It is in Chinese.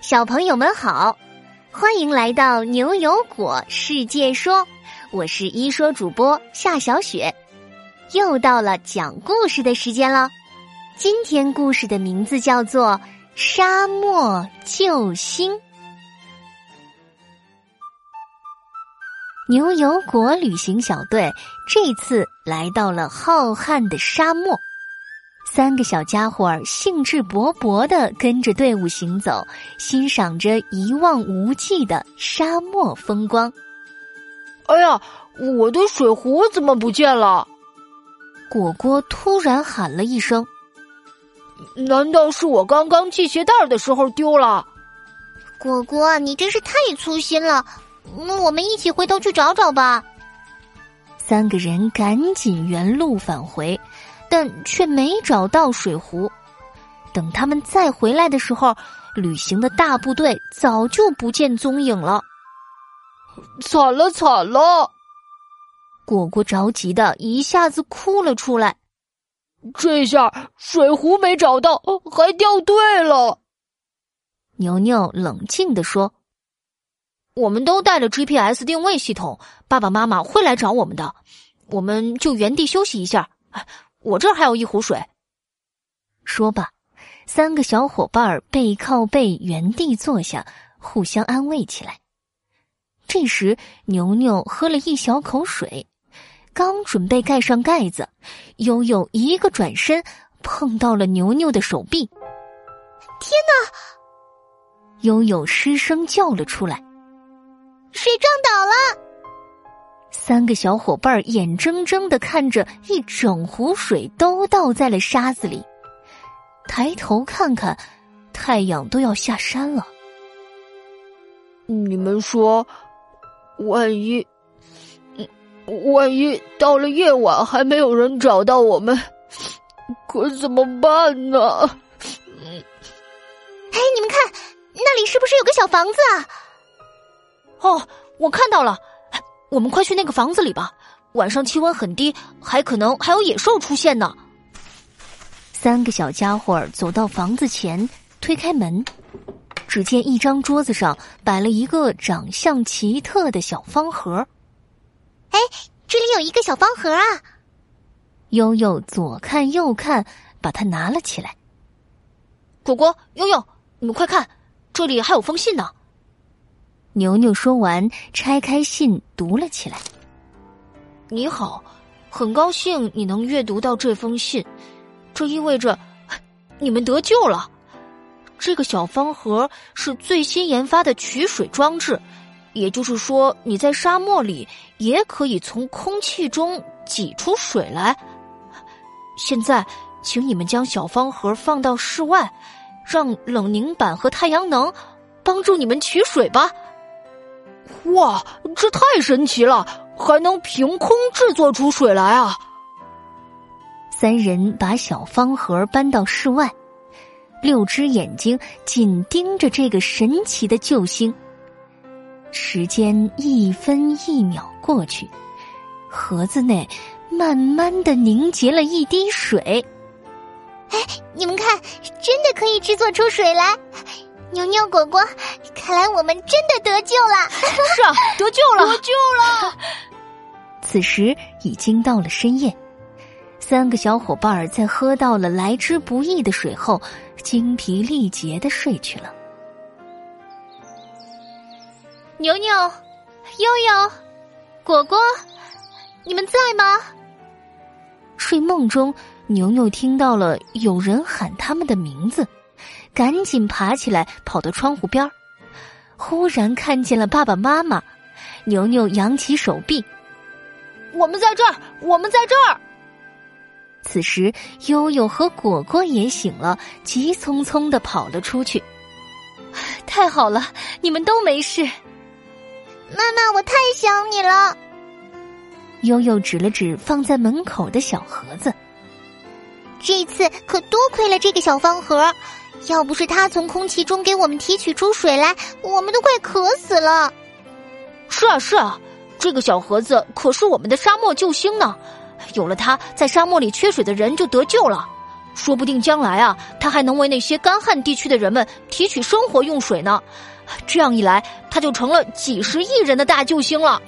小朋友们好，欢迎来到牛油果世界说，我是一说主播夏小雪，又到了讲故事的时间了。今天故事的名字叫做《沙漠救星》。牛油果旅行小队这次来到了浩瀚的沙漠。三个小家伙儿兴致勃勃的跟着队伍行走，欣赏着一望无际的沙漠风光。哎呀，我的水壶怎么不见了？果果突然喊了一声：“难道是我刚刚系鞋带的时候丢了？”果果，你真是太粗心了。那我们一起回头去找找吧。三个人赶紧原路返回。但却没找到水壶。等他们再回来的时候，旅行的大部队早就不见踪影了。惨了惨了！果果着急的一下子哭了出来。这下水壶没找到，还掉队了。牛牛冷静的说：“我们都带了 GPS 定位系统，爸爸妈妈会来找我们的。我们就原地休息一下。”我这儿还有一壶水。说罢，三个小伙伴背靠背原地坐下，互相安慰起来。这时，牛牛喝了一小口水，刚准备盖上盖子，悠悠一个转身碰到了牛牛的手臂。天哪！悠悠失声叫了出来：“水撞倒了！”三个小伙伴眼睁睁的看着一整壶水都倒在了沙子里，抬头看看，太阳都要下山了。你们说，万一，万一到了夜晚还没有人找到我们，可怎么办呢？哎，你们看，那里是不是有个小房子啊？哦，我看到了。我们快去那个房子里吧，晚上气温很低，还可能还有野兽出现呢。三个小家伙走到房子前，推开门，只见一张桌子上摆了一个长相奇特的小方盒。哎，这里有一个小方盒啊！悠悠左看右看，把它拿了起来。果果、悠悠，你们快看，这里还有封信呢。牛牛说完，拆开信读了起来。你好，很高兴你能阅读到这封信，这意味着 你们得救了。这个小方盒是最新研发的取水装置，也就是说，你在沙漠里也可以从空气中挤出水来。现在，请你们将小方盒放到室外，让冷凝板和太阳能帮助你们取水吧。哇，这太神奇了！还能凭空制作出水来啊！三人把小方盒搬到室外，六只眼睛紧盯着这个神奇的救星。时间一分一秒过去，盒子内慢慢的凝结了一滴水。哎，你们看，真的可以制作出水来！牛牛果果，看来我们真的得救了！是啊，得救了，得救了！此时已经到了深夜，三个小伙伴在喝到了来之不易的水后，精疲力竭的睡去了。牛牛、悠悠、果果，你们在吗？睡梦中，牛牛听到了有人喊他们的名字。赶紧爬起来，跑到窗户边儿，忽然看见了爸爸妈妈。牛牛扬起手臂：“我们在这儿，我们在这儿。”此时，悠悠和果果也醒了，急匆匆的跑了出去。太好了，你们都没事。妈妈，我太想你了。悠悠指了指放在门口的小盒子。这次可多亏了这个小方盒。要不是他从空气中给我们提取出水来，我们都快渴死了。是啊，是啊，这个小盒子可是我们的沙漠救星呢。有了它，在沙漠里缺水的人就得救了。说不定将来啊，它还能为那些干旱地区的人们提取生活用水呢。这样一来，它就成了几十亿人的大救星了。